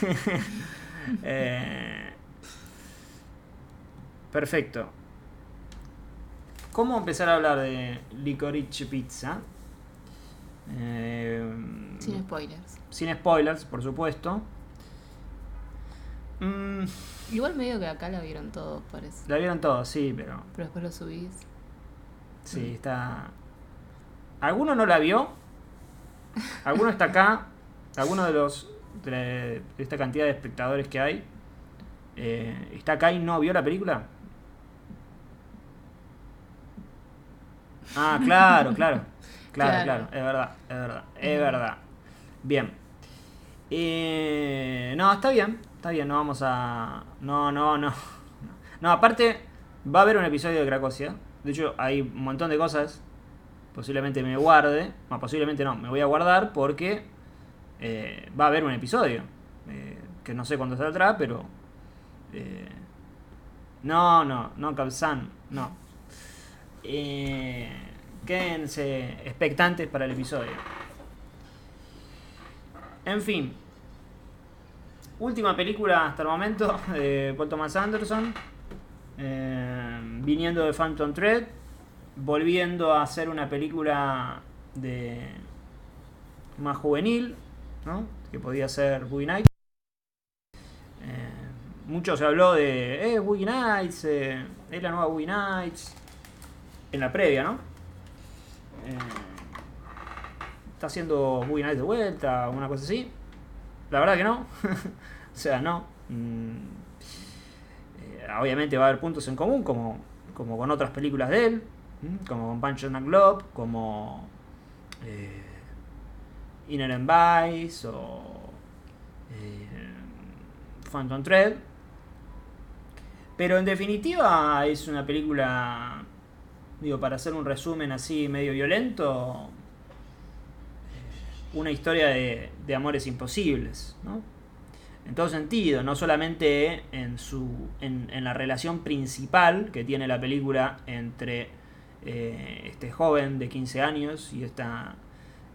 Eh, perfecto. ¿Cómo empezar a hablar de Licorice Pizza? Eh, Sin spoilers. sin spoilers, por supuesto. Mm, Igual medio que acá la vieron todos, parece. la vieron todos, sí, pero Pero después lo subís. sí, está... ¿Alguno no la vio? ¿Alguno está acá? ¿Alguno de los de, la- de esta cantidad de espectadores que hay eh, está acá y no vio la película? Ah, claro, claro. Claro, claro, Claro. es verdad, es verdad, es verdad. Bien. Eh, no, está bien, está bien, no vamos a... No, no, no. No, aparte, va a haber un episodio de Cracosia. De hecho, hay un montón de cosas. Posiblemente me guarde. No, posiblemente no, me voy a guardar porque eh, va a haber un episodio. eh, que no sé cuándo saldrá, pero... eh, no, no, no, Calzán, no. Quédense expectantes para el episodio. En fin. Última película hasta el momento de Paul Thomas Anderson. viniendo de Phantom Thread. Volviendo a hacer una película de más juvenil. Que podía ser Boogie Nights. Eh, mucho se habló de. Eh, Boogie Nights. eh, es la nueva Boogie Nights. En la previa, ¿no? Eh, está haciendo Boogie Nights de vuelta, una cosa así. La verdad que no. o sea, no. Mm, eh, obviamente va a haber puntos en común, como, como con otras películas de él, como con Punch and a Globe, como Inner Vice o eh, Phantom Thread. Pero en definitiva es una película, digo, para hacer un resumen así medio violento, una historia de, de amores imposibles, ¿no? En todo sentido, no solamente en, su, en, en la relación principal que tiene la película entre eh, este joven de 15 años y esta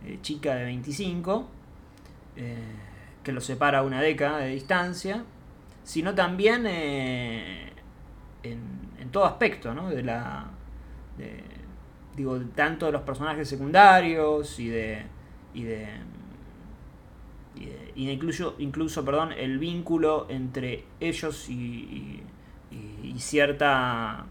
eh, chica de 25, eh, que los separa una década de distancia, sino también eh, en, en todo aspecto, ¿no? De la, de- digo, tanto de los personajes secundarios y de, y de, y incluso, incluso perdón, el vínculo entre ellos y- y cierta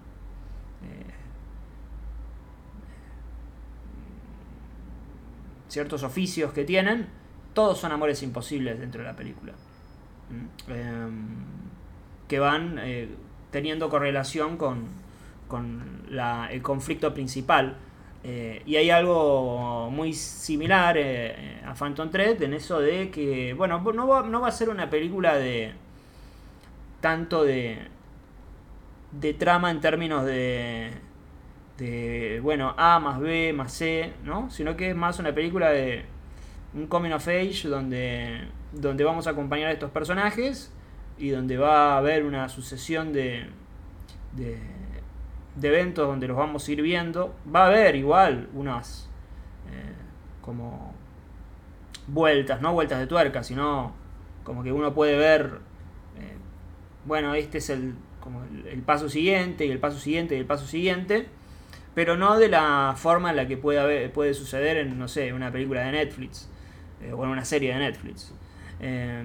ciertos oficios que tienen, todos son amores imposibles dentro de la película. Mm, em, que van eh, teniendo correlación con, con la- el conflicto principal. Eh, y hay algo muy similar eh, a Phantom Thread en eso de que, bueno, no va, no va a ser una película de tanto de, de trama en términos de, de, bueno, A más B más C, ¿no? Sino que es más una película de un coming of age donde, donde vamos a acompañar a estos personajes y donde va a haber una sucesión de, de, eventos donde los vamos a ir viendo. Va a haber igual unas eh, como vueltas, no vueltas de tuerca, sino como que uno puede ver, eh, bueno, este es el, como el paso siguiente y el paso siguiente y el paso siguiente, pero no de la forma en la que puede, puede suceder en, no sé, una película de Netflix eh, o en una serie de Netflix. Eh,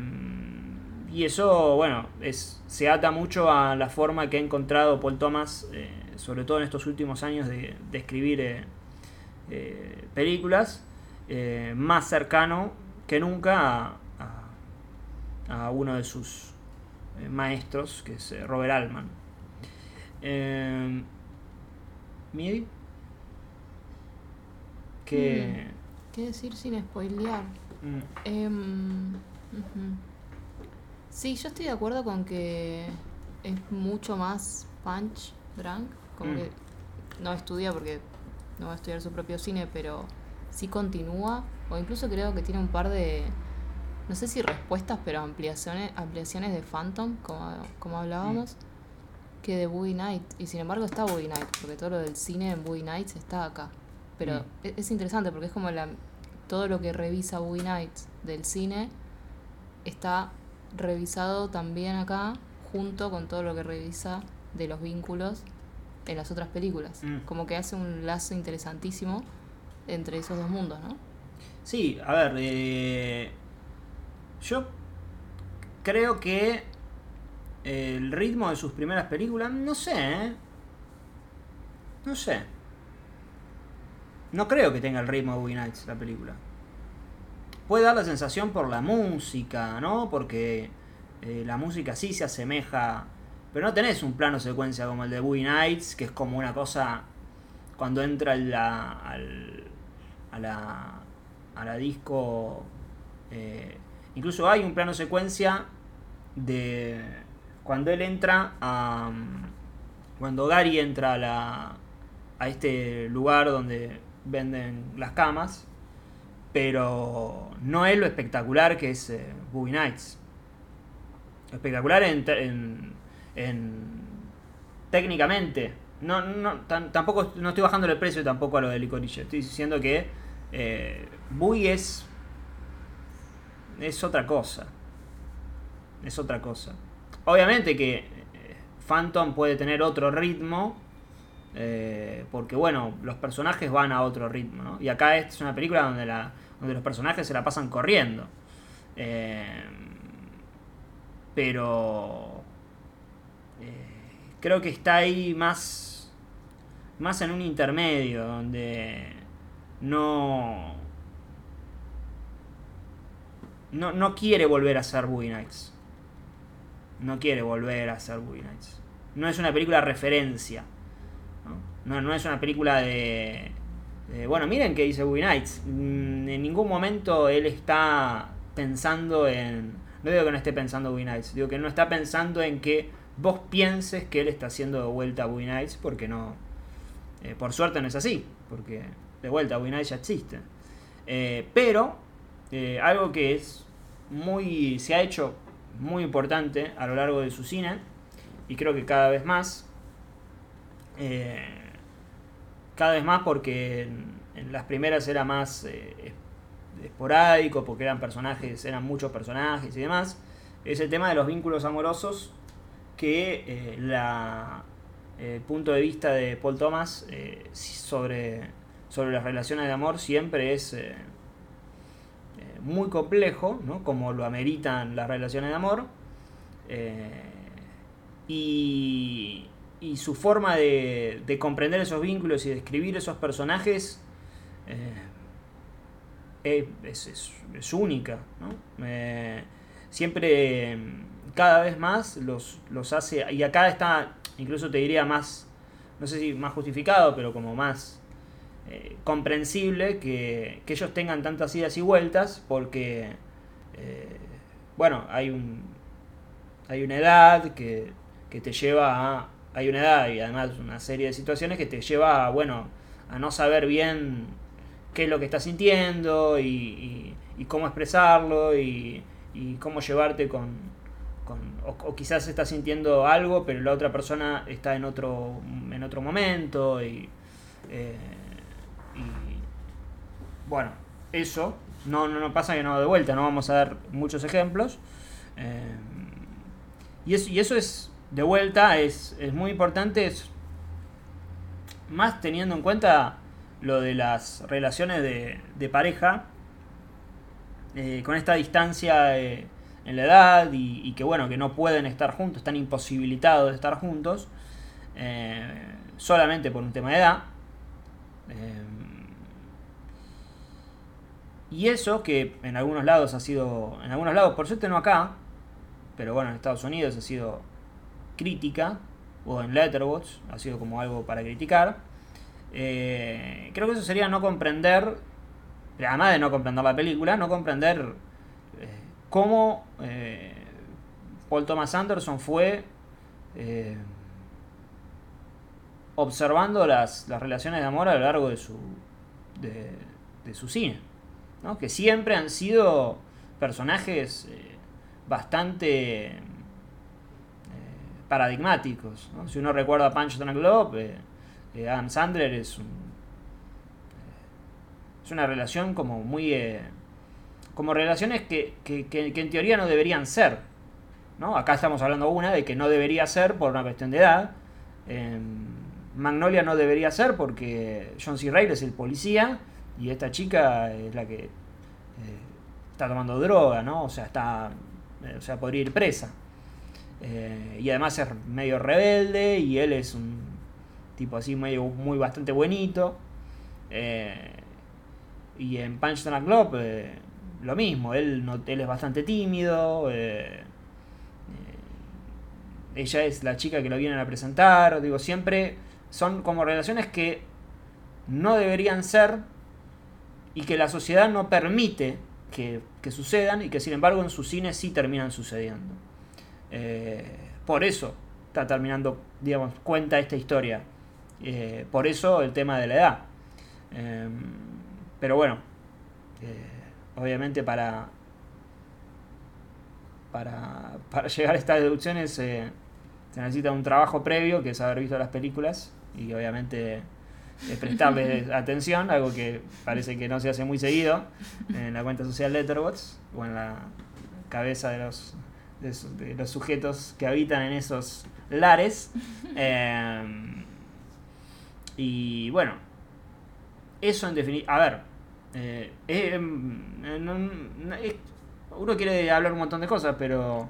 y eso, bueno, es, se ata mucho a la forma que ha encontrado Paul Thomas, eh, sobre todo en estos últimos años, de, escribir eh, películas, más cercano que nunca a, a- a uno de sus maestros, que es Robert Altman. ¿Midi? Que... ¿Qué decir sin spoilear? mm, Em. Sí, yo estoy de acuerdo con que es mucho más punch, drunk. Como Mm. que no estudia porque no va a estudiar su propio cine, pero sí continúa. O incluso creo que tiene un par de, no sé si respuestas, pero ampliaciones, ampliaciones de Phantom, como, como hablábamos, que de Boogie Night. Y sin embargo está Boogie Night, porque todo lo del cine en Boogie Nights está acá. Pero Mm. e- es interesante porque es como la, todo lo que revisa Boogie Nights del cine está revisado también acá, junto con todo lo que revisa de los vínculos en las otras películas. Mm. Como que hace un lazo interesantísimo entre esos dos mundos, ¿no? Sí, a ver, eh, yo creo que el ritmo de sus primeras películas, no sé, ¿eh? No sé. No creo que tenga el ritmo de Boogie Nights la película. Puede dar la sensación por la música, ¿no? Porque eh, la música sí se asemeja. Pero no tenés un plano secuencia como el de Boogie Nights, que es como una cosa. Cuando entra la, al, a la. a la disco. eh, incluso hay un plano secuencia de. Cuando él entra a. Cuando Gary entra a la. a este lugar donde venden las camas. Pero no es lo espectacular que es eh, Boogie Nights. Espectacular en, en, en- técnicamente. No, tampoco no estoy bajando el precio tampoco a lo de Licorice. Estoy diciendo que eh, es es otra cosa. Es otra cosa. Obviamente que eh, Phantom puede tener otro ritmo. eh, porque bueno, los personajes van a otro ritmo, ¿no? Y acá es una película donde, los personajes se la pasan corriendo. Eh, pero creo que está ahí más, más en un intermedio, donde no, no, no quiere volver a ser Boogie Nights. No quiere volver a ser Boogie Nights. No es una película referencia. No, no, no es una película de, Bueno, miren qué dice Boogie Nights. Mm, En ningún momento él está pensando en... No digo que no esté pensando Boogie Nights. Digo que no está pensando en que vos pienses que él está haciendo de vuelta a Boogie Nights. Porque no... eh, por suerte no es así. Porque de vuelta Boogie Nights ya existe. Eh, pero eh, algo que es muy se ha hecho muy importante a lo largo de su cine y creo que cada vez más eh, cada vez más porque en, las primeras era más eh, es- esporádico porque eran personajes eran muchos personajes y demás es el tema de los vínculos amorosos que eh, el punto de vista de Paul Thomas eh, sobre sobre las relaciones de amor siempre es eh, eh, muy complejo, ¿no? como lo ameritan las relaciones de amor. eh, y, y su forma de, de comprender esos vínculos y de escribir esos personajes eh, es, es- es única. ¿no? Eh, siempre, cada vez más, los, los hace. Y acá está, incluso te diría más, no sé si más justificado, pero como más eh, comprensible que, que ellos tengan tantas idas y vueltas porque eh, bueno hay un hay una edad que, que te lleva a hay una edad y además una serie de situaciones que te lleva a bueno a no saber bien qué es lo que estás sintiendo y, cómo expresarlo y, cómo llevarte con, con o, quizás estás sintiendo algo pero la otra persona está en otro en otro momento y eh, bueno, eso no, no, no pasa que no de vuelta, no vamos a dar muchos ejemplos. Eh, y, eso, y eso es, de vuelta, es, es muy importante, más teniendo en cuenta lo de las relaciones de, de pareja, eh, con esta distancia eh, en la edad y, y que bueno, que no pueden estar juntos, están imposibilitados de estar juntos, solamente por un tema de edad. Y eso que en algunos lados ha sido, en algunos lados, por suerte no acá, pero bueno, en Estados Unidos ha sido crítica, o en Letterboxd ha sido como algo para criticar. Eh, creo que eso sería no comprender, además de no comprender la película, no comprender eh, cómo eh, Paul Thomas Anderson fue observando las, las relaciones de amor a lo largo de su, de su cine. Que siempre han sido personajes eh, bastante eh, paradigmáticos. Si uno recuerda a Punch Drunk Love, eh, eh, Adam Sandler es un, una relación como muy... como relaciones que, que, que- en teoría no deberían ser. Acá estamos hablando una de que no debería ser por una cuestión de edad. Em, Magnolia no debería ser porque John C. Reilly es el policía y esta chica es la que eh, está tomando droga, ¿no? O sea, está, eh, o sea, podría ir presa. Eh, y además es medio rebelde y él es un tipo así medio muy bastante buenito. y en Punch the Club lo mismo, él, no, él es bastante tímido. ella es la chica que lo vienen a presentar. Digo, siempre son como relaciones que no deberían ser y que la sociedad no permite que, sucedan y que sin embargo en su cine sí terminan sucediendo. Eh, por eso está terminando, digamos, cuenta esta historia. Eh, por eso el tema de la edad. Em, pero bueno, eh, obviamente para, para, para, llegar a estas deducciones se necesita un trabajo previo, que es haber visto las películas y obviamente prestarle atención, algo que parece que no se hace muy seguido en la cuenta social Letterboxd o en la cabeza de los, de, los sujetos que habitan en esos lares. Em, y bueno, eso en definitiva. A ver, eh, em, uno quiere hablar un montón de cosas, pero